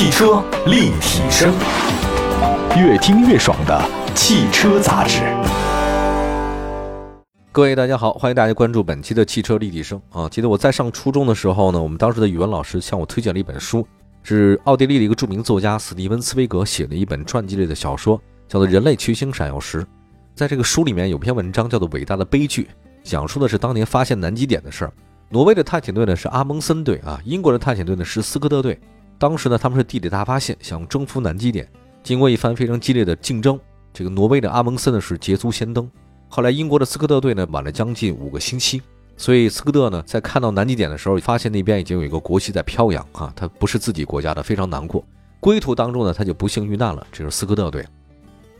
汽车立体声，越听越爽的汽车杂志。各位大家好，欢迎大家关注本期的汽车立体声啊！记得我在上初中的时候呢，我们当时的语文老师向我推荐了一本书，是奥地利的一个著名作家斯蒂文茨威格写的一本传记类的小说，叫做《人类群星闪耀时》。在这个书里面有篇文章叫做《伟大的悲剧》，讲述的是当年发现南极点的事儿。挪威的探险队呢是阿蒙森队啊，英国的探险队呢是斯科特队。当时呢他们是地理大发现，想征服南极点。经过一番非常激烈的竞争，这个挪威的阿蒙森呢是捷足先登。后来，英国的斯科特队呢晚了将近五个星期，所以斯科特呢在看到南极点的时候，发现那边已经有一个国旗在飘扬啊，他不是自己国家的，非常难过。归途当中呢，他就不幸遇难了。这是斯科特队。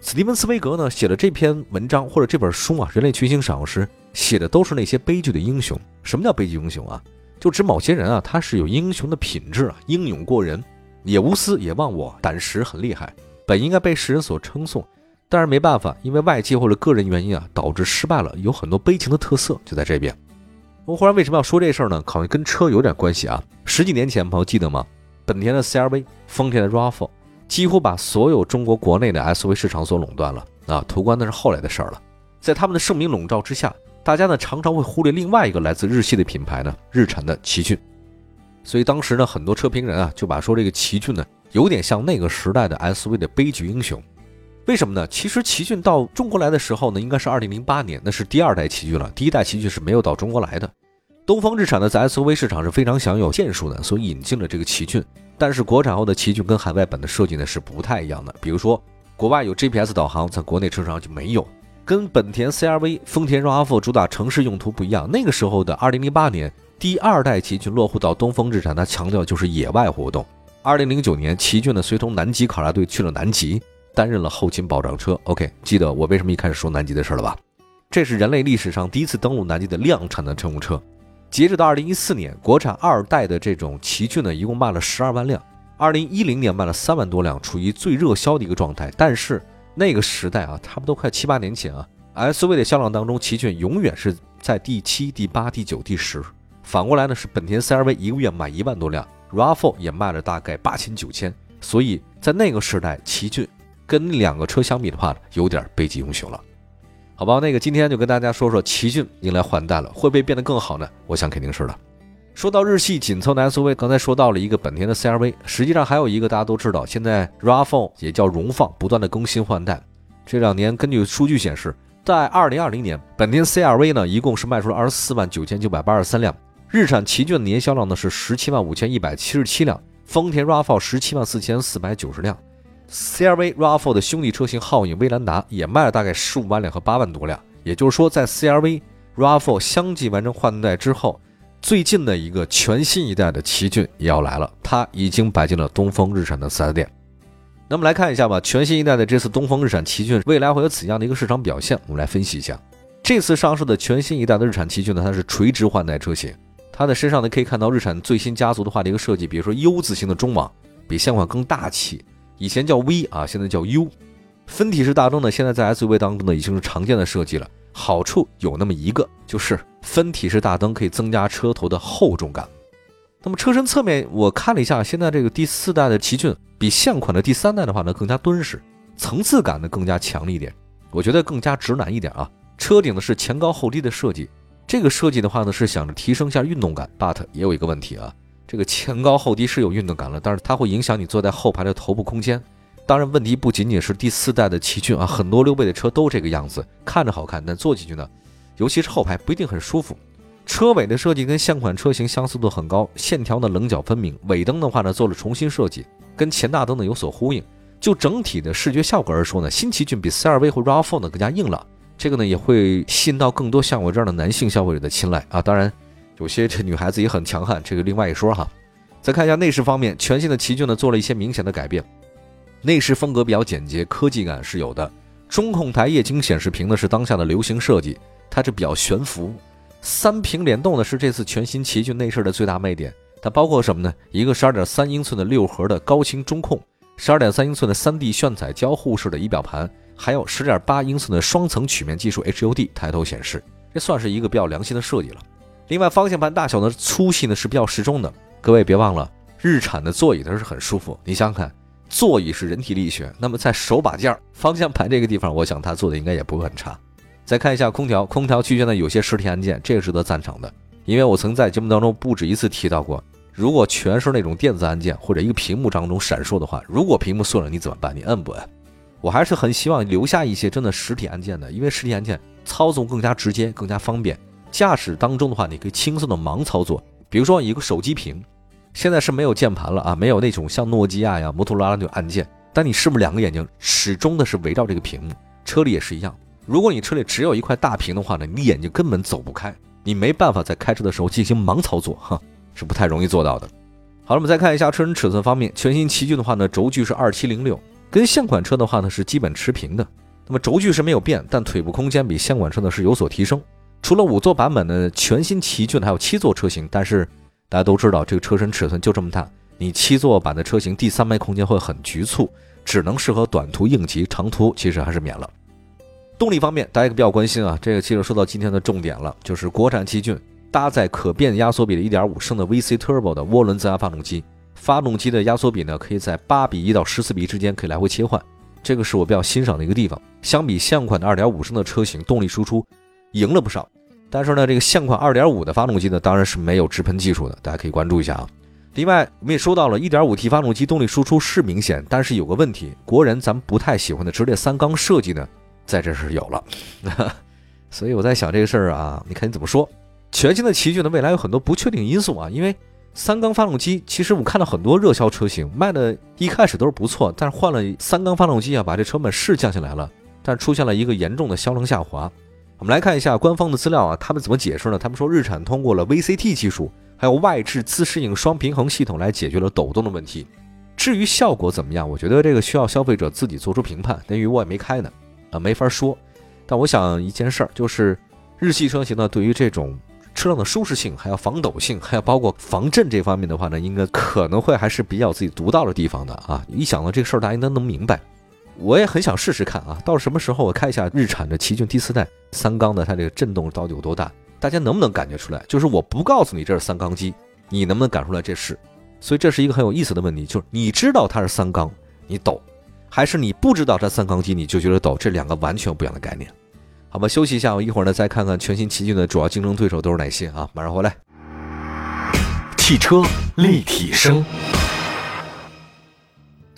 斯蒂文斯威格呢写了这篇文章或者这本书啊，《人类群星闪耀时》，写的都是那些悲剧的英雄。什么叫悲剧英雄啊？就指某些人啊，他是有英雄的品质啊，英勇过人，也无私也忘我，胆识很厉害，本应该被世人所称颂。但是没办法，因为外界或者个人原因啊，导致失败了。有很多悲情的特色就在这边。我忽然为什么要说这事儿呢？好像跟车有点关系啊。十几年前，朋友记得吗？本田的 CR-V，丰田的 RAV4，几乎把所有中国国内的 SUV 市场所垄断了啊。途观那是后来的事儿了。在他们的盛名笼罩之下，大家呢常常会忽略另外一个来自日系的品牌呢，日产的奇骏。所以当时呢，很多车评人啊就把说这个奇骏呢，有点像那个时代的 SUV 的悲剧英雄。为什么呢？其实奇骏到中国来的时候呢，应该是二零零八年，那是第二代奇骏了。第一代奇骏是没有到中国来的。东风日产呢，在 SUV 市场是非常享有建树的，所以引进了这个奇骏。但是国产后的奇骏跟海外版的设计呢是不太一样的。比如说，国外有 GPS 导航，在国内车上就没有。跟本田 CR-V、丰田 RAV4 主打城市用途不一样。那个时候的二零零八年，第二代奇骏落户到东风日产，它强调就是野外活动。二零零九年，奇骏呢随同南极考察队去了南极。担任了后勤保障车。OK，记得我为什么一开始说南极的事了吧？这是人类历史上第一次登陆南极的量产的乘用车。截止到二零一四年，国产二代的这种奇骏呢，一共卖了十二万辆。二零一零年卖了三万多辆，处于最热销的一个状态。但是那个时代啊，差不多快七八年前啊，SUV 的销量当中，奇骏永远是在第七、第八、第九、第十。反过来呢，是本田 CR-V 一个月卖一万多辆，RAV4 也卖了大概八千九千。所以在那个时代，奇骏。跟两个车相比的话，有点悲剧英雄了，好吧？那个今天就跟大家说说奇骏迎来换代了，会不会变得更好呢？我想肯定是的。说到日系紧凑的 SUV，刚才说到了一个本田的 CR-V，实际上还有一个大家都知道，现在 RAV4 也叫荣放，不断的更新换代。这两年根据数据显示，在2020年，本田 CR-V 呢一共是卖出了24万9983辆，日产奇骏的年销量呢是17万5177辆，丰田 RAV4 17万4490辆。CR-V RAV4 的兄弟车型皓影威兰达也卖了大概十五万辆和八万多辆，也就是说，在 CR-V RAV4 相继完成换代之后，最近的一个全新一代的奇骏也要来了，它已经摆进了东风日产的 4S 店。那么来看一下吧，全新一代的这次东风日产奇骏未来会有怎样的一个市场表现？我们来分析一下。这次上市的全新一代的日产奇骏呢，它是垂直换代车型，它的身上呢可以看到日产最新家族的话的一个设计，比如说 U 字形的中网，比现款更大气。以前叫 V 啊，现在叫 U，分体式大灯呢，现在在 SUV 当中呢已经是常见的设计了。好处有那么一个，就是分体式大灯可以增加车头的厚重感。那么车身侧面我看了一下，现在这个第四代的奇骏比现款的第三代的话呢更加敦实，层次感呢更加强烈一点，我觉得更加直男一点啊。车顶呢是前高后低的设计，这个设计的话呢是想着提升一下运动感，but 也有一个问题啊。这个前高后低是有运动感了，但是它会影响你坐在后排的头部空间。当然，问题不仅仅是第四代的奇骏啊，很多溜背的车都这个样子，看着好看，但坐进去呢，尤其是后排不一定很舒服。车尾的设计跟现款车型相似度很高，线条呢棱角分明。尾灯的话呢做了重新设计，跟前大灯呢有所呼应。就整体的视觉效果而说呢，新奇骏比 CR-V 或 RAV4 呢更加硬朗，这个呢也会吸引到更多像我这样的男性消费者的青睐啊。当然。有些这女孩子也很强悍，这个另外一说哈。再看一下内饰方面，全新的奇骏呢做了一些明显的改变，内饰风格比较简洁，科技感是有的。中控台液晶显示屏呢是当下的流行设计，它这比较悬浮。三屏联动呢是这次全新奇骏内饰的最大卖点，它包括什么呢？一个十二点三英寸的六核的高清中控，十二点三英寸的三 D 炫彩交互式的仪表盘，还有十点八英寸的双层曲面技术 HUD 抬头显示，这算是一个比较良心的设计了。另外，方向盘大小呢粗细呢是比较适中的。各位别忘了，日产的座椅它是很舒服。你想想看，座椅是人体力学，那么在手把件、方向盘这个地方，我想它做的应该也不会很差。再看一下空调，空调区间的有些实体按键，这个值得赞赏的，因为我曾在节目当中不止一次提到过，如果全是那种电子按键或者一个屏幕当中闪烁的话，如果屏幕碎了你怎么办？你摁不摁？我还是很希望留下一些真的实体按键的，因为实体按键操纵更加直接、更加方便。驾驶当中的话，你可以轻松的盲操作。比如说一个手机屏，现在是没有键盘了啊，没有那种像诺基亚呀、摩托罗拉那种按键。但你是不是两个眼睛始终的是围绕这个屏幕？车里也是一样。如果你车里只有一块大屏的话呢，你眼睛根本走不开，你没办法在开车的时候进行盲操作，哈，是不太容易做到的。好了，我们再看一下车身尺寸方面，全新奇骏的话呢，轴距是二七零六。跟现款车的话呢是基本持平的，那么轴距是没有变，但腿部空间比现款车呢是有所提升。除了五座版本的全新奇骏还有七座车型，但是大家都知道这个车身尺寸就这么大，你七座版的车型第三排空间会很局促，只能适合短途应急，长途其实还是免了。动力方面，大家比较关心啊，这个其实说到今天的重点了，就是国产奇骏搭载可变压缩比的1.5升的 VC Turbo 的涡轮增压发动机。发动机的压缩比呢，可以在八比一到十四比之间可以来回切换，这个是我比较欣赏的一个地方。相比现款的二点五升的车型，动力输出赢了不少。但是呢，这个现款二点五的发动机呢，当然是没有直喷技术的，大家可以关注一下啊。另外，我们也说到了一点五 T 发动机动力输出是明显，但是有个问题，国人咱们不太喜欢的直列三缸设计呢，在这是有了。所以我在想这个事儿啊，你看你怎么说？全新的奇骏呢，未来有很多不确定因素啊，因为。三缸发动机，其实我们看到很多热销车型卖的，一开始都是不错，但是换了三缸发动机啊，把这成本是降下来了，但出现了一个严重的销量下滑。我们来看一下官方的资料啊，他们怎么解释呢？他们说日产通过了 VCT 技术，还有外置自适应双平衡系统来解决了抖动的问题。至于效果怎么样，我觉得这个需要消费者自己做出评判，等于我也没开呢，啊，没法说。但我想一件事儿，就是日系车型呢，对于这种。车辆的舒适性，还有防抖性，还有包括防震这方面的话呢，应该可能会还是比较自己独到的地方的啊！一想到这个事儿，大家应该能明白。我也很想试试看啊，到什么时候我开一下日产的奇骏第四代三缸的，它这个震动到底有多大？大家能不能感觉出来？就是我不告诉你这是三缸机，你能不能感出来这是？所以这是一个很有意思的问题，就是你知道它是三缸，你抖，还是你不知道它三缸机你就觉得抖？这两个完全不一样的概念。好吧，休息一下，我一会儿呢再看看全新奇骏的主要竞争对手都是哪些啊？马上回来。汽车立体声，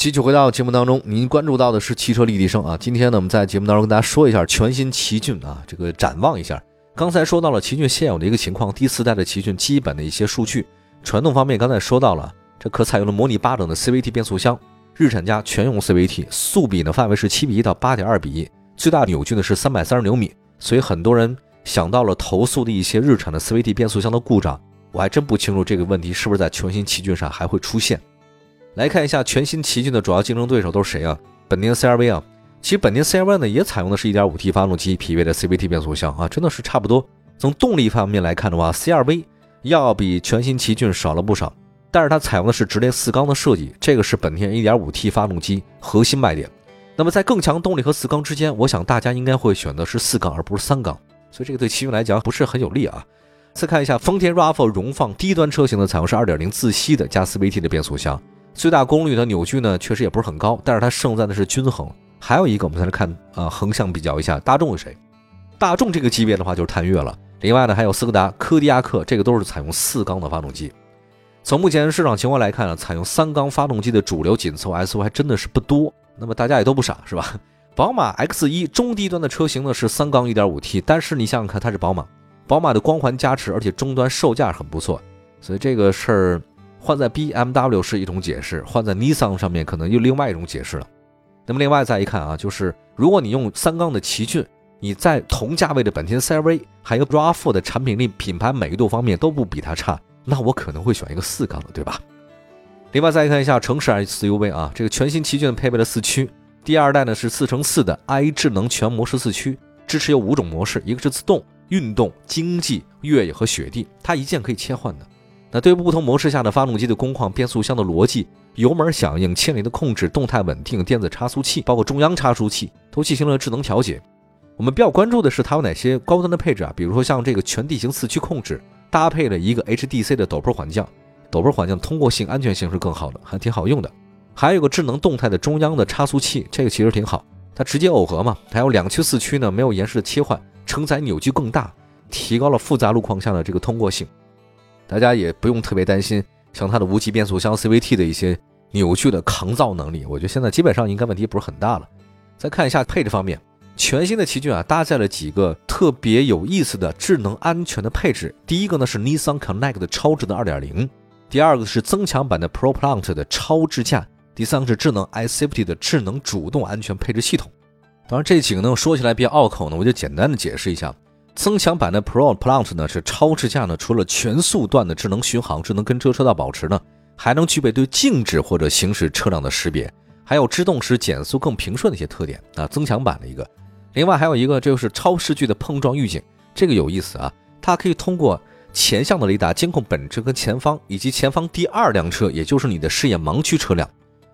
继续回到节目当中，您关注到的是汽车立体声啊。今天呢，我们在节目当中跟大家说一下全新奇骏啊，这个展望一下。刚才说到了奇骏现有的一个情况，第四代的奇骏基本的一些数据。传动方面，刚才说到了，这可采用了模拟八等的 CVT 变速箱，日产家全用 CVT，速比呢范围是七比一到八点二比一。最大扭矩呢是三百三十牛米，所以很多人想到了投诉的一些日产的 CVT 变速箱的故障，我还真不清楚这个问题是不是在全新奇骏上还会出现。来看一下全新奇骏的主要竞争对手都是谁啊？本田 CRV 啊，其实本田 CRV 呢也采用的是一点五 T 发动机匹配的 CVT 变速箱啊，真的是差不多。从动力方面来看的话，CRV 要比全新奇骏少了不少，但是它采用的是直列四缸的设计，这个是本田一点五 T 发动机核心卖点。那么在更强动力和四缸之间，我想大家应该会选择是四缸而不是三缸，所以这个对奇骏来讲不是很有利啊。再看一下丰田 RAV4 荣放低端车型呢采用是2.0自吸的加 CVT 的变速箱，最大功率的扭矩呢确实也不是很高，但是它胜在的是均衡。还有一个我们再来看啊，横向比较一下大众是谁？大众这个级别的话就是探岳了。另外呢还有斯柯达、柯迪亚克，这个都是采用四缸的发动机。从目前市场情况来看呢，采用三缸发动机的主流紧凑 SUV 还真的是不多。那么大家也都不傻是吧？宝马 X1 中低端的车型呢是三缸 1.5T，但是你想想看，它是宝马，宝马的光环加持，而且终端售价很不错，所以这个事儿换在 BMW 是一种解释，换在 Nissan 上面可能又另外一种解释了。那么另外再一看啊，就是如果你用三缸的奇骏，你在同价位的本田 CR-V 还有 RAV4 的产品力、品牌美誉度方面都不比它差，那我可能会选一个四缸的，对吧？另外再看一下城市 SUV 啊，这个全新奇骏配备了四驱，第二代呢是四乘四的 i 智能全模式四驱，支持有五种模式，一个是自动、运动、经济、越野和雪地，它一键可以切换的。那对于不同模式下的发动机的工况、变速箱的逻辑、油门响应、牵引的控制、动态稳定、电子差速器，包括中央差速器都进行了智能调节。我们比较关注的是它有哪些高端的配置啊，比如说像这个全地形四驱控制，搭配了一个 HDC 的陡坡缓降。陡坡缓降通过性、安全性是更好的，还挺好用的。还有个智能动态的中央的差速器，这个其实挺好，它直接耦合嘛。还有两驱四驱呢，没有延时的切换，承载扭矩更大，提高了复杂路况下的这个通过性。大家也不用特别担心，像它的无级变速箱 CVT 的一些扭矩的抗造能力，我觉得现在基本上应该问题不是很大了。再看一下配置方面，全新的奇骏啊，搭载了几个特别有意思的智能安全的配置。第一个呢是 Nissan Connect 的超智能2.0，第二个是增强版的 Pro Plant 的超智驾。第三个是智能 iSafety 的智能主动安全配置系统。当然，这几个呢说起来比较拗口呢，我就简单的解释一下。增强版的 Pro Plant 呢是超智驾呢，除了全速段的智能巡航、智能跟车车道保持呢，还能具备对静止或者行驶车辆的识别，还有制动时减速更平顺的一些特点啊。增强版的一个，另外还有一个就是超视距的碰撞预警，这个有意思啊，它可以通过前向的雷达监控本车跟前方以及前方第二辆车，也就是你的视野盲区车辆。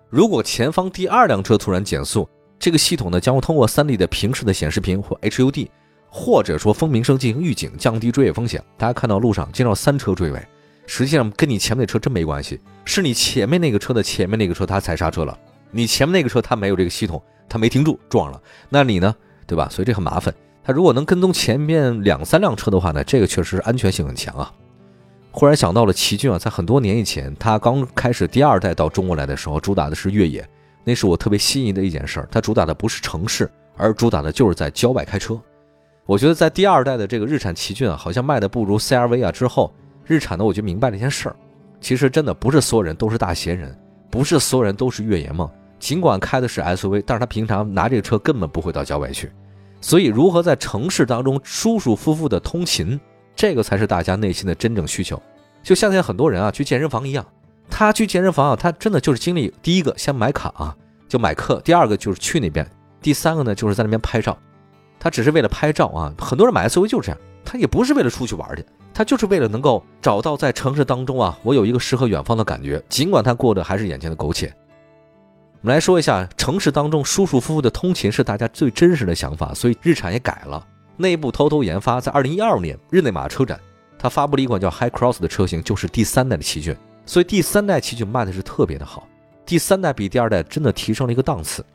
如果前方第二辆车突然减速，这个系统呢将会通过 3D 的平视的显示屏或 HUD，或者说风鸣声进行预警，降低追尾风险。大家看到路上经常三车追尾，实际上跟你前面那车真没关系，是你前面那个车的前面那个车他踩刹车了，你前面那个车他没有这个系统，他没停住撞了，那你呢，对吧？所以这很麻烦。他如果能跟踪前面两三辆车的话呢，这个确实安全性很强啊。忽然想到了奇骏啊，在很多年以前，它刚开始第二代到中国来的时候，主打的是越野，那是我特别心仪的一件事儿。它主打的不是城市，而主打的就是在郊外开车。我觉得在第二代的这个日产奇骏啊，好像卖的不如 CRV 啊。之后，日产呢，我就明白了一件事儿，其实真的不是所有人都是大闲人，不是所有人都是越野梦。尽管开的是 SUV，但是他平常拿这个车根本不会到郊外去。所以，如何在城市当中舒舒服服的通勤？这个才是大家内心的真正需求，就像现在很多人啊去健身房一样，他去健身房啊，他真的就是经历第一个先买卡啊，就买课，第二个就是去那边，第三个呢就是在那边拍照，他只是为了拍照啊。很多人买 SUV 就是这样，他也不是为了出去玩去，他就是为了能够找到在城市当中啊，我有一个诗和远方的感觉，尽管他过的还是眼前的苟且。我们来说一下城市当中舒舒服服的通勤是大家最真实的想法，所以日产也改了。内部偷偷研发，在二零一二年日内瓦车展，它发布了一款叫 High Cross 的车型，就是第三代的奇骏。所以第三代奇骏卖的是特别的好，第三代比第二代真的提升了一个档次。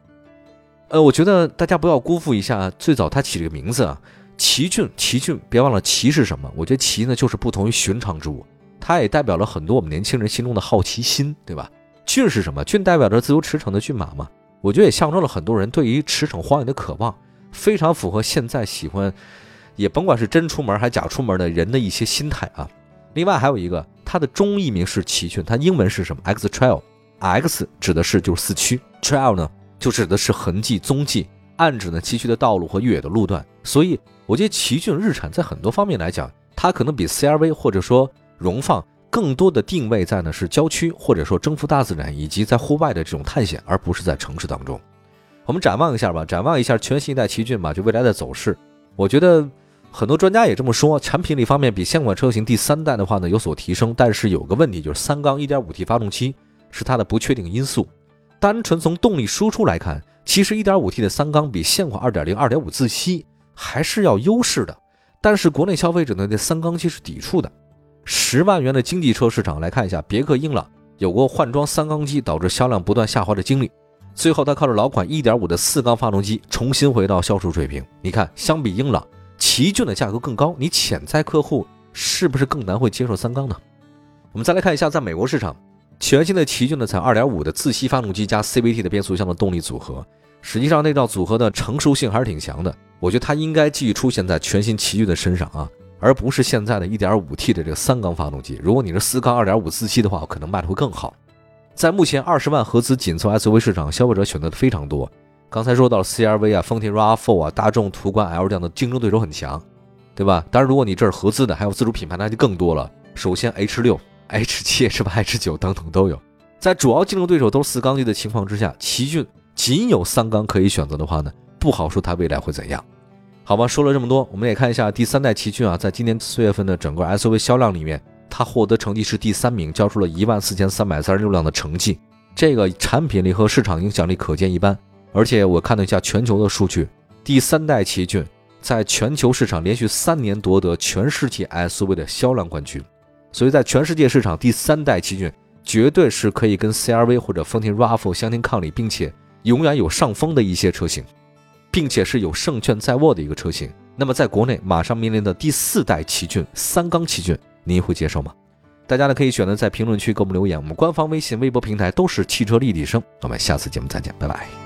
呃，我觉得大家不要辜负一下最早它起这个名字啊，奇骏，奇骏，别忘了奇是什么？我觉得奇呢就是不同于寻常之物，它也代表了很多我们年轻人心中的好奇心，对吧？骏是什么？骏代表着自由驰骋的骏马嘛，我觉得也象征了很多人对于驰骋荒野的渴望。非常符合现在喜欢，也甭管是真出门还是假出门的人的一些心态啊。另外还有一个，它的中译名是奇骏，它英文是什么？X Trail，X 指的是就是四驱，Trail 呢就指的是痕迹踪迹，暗指呢崎岖的道路和越野的路段。所以我觉得奇骏日产在很多方面来讲，它可能比 CRV 或者说荣放更多的定位在呢是郊区或者说征服大自然以及在户外的这种探险，而不是在城市当中。我们展望一下吧，展望一下全新一代奇骏吧，就未来的走势。我觉得很多专家也这么说，产品力方面比现款车型第三代的话呢有所提升，但是有个问题就是三缸 1.5T 发动机是它的不确定因素。单纯从动力输出来看，其实 1.5T 的三缸比现款2.0、2.5自吸还是要优势的。但是国内消费者呢对三缸机是抵触的。十万元的经济车市场来看一下，别克英朗有过换装三缸机导致销量不断下滑的经历。最后，他靠着老款1.5的四缸发动机重新回到销售水平。你看，相比英朗，奇骏的价格更高，你潜在客户是不是更难会接受三缸呢？我们再来看一下，在美国市场，全新的奇骏呢，采2.5的自吸发动机加 CVT 的变速箱的动力组合，实际上那套组合的成熟性还是挺强的。我觉得它应该继续出现在全新奇骏的身上啊，而不是现在的 1.5T 的这个三缸发动机。如果你是四缸2.5自吸的话，可能卖的会更好。在目前二十万合资紧凑 SUV 市场，消费者选择的非常多。刚才说到了 CRV 啊、丰田 RAV4 啊、大众途观 L 这样的竞争对手很强，对吧？当然，如果你这是合资的，还有自主品牌，那就更多了。首先 H 六、H 七 H 八？H 九等等都有。在主要竞争对手都是四缸机的情况之下，奇骏仅有三缸可以选择的话呢，不好说它未来会怎样。好吧，说了这么多，我们也看一下第三代奇骏啊，在今年四月份的整个 SUV 销量里面。它获得成绩是第三名，交出了一万四千三百三十六辆的成绩，这个产品力和市场影响力可见一斑。而且我看了一下全球的数据，第三代奇骏在全球市场连续三年夺得全世界 SUV 的销量冠军，所以在全世界市场，第三代奇骏绝对是可以跟 CRV 或者丰田 RAV4 相提抗礼，并且永远有上风的一些车型，并且是有胜券在握的一个车型。那么在国内马上面临的第四代奇骏三缸奇骏，您会接受吗？大家呢可以选择在评论区给我们留言，我们官方微信、微博平台都是汽车立体声。我们下次节目再见，拜拜。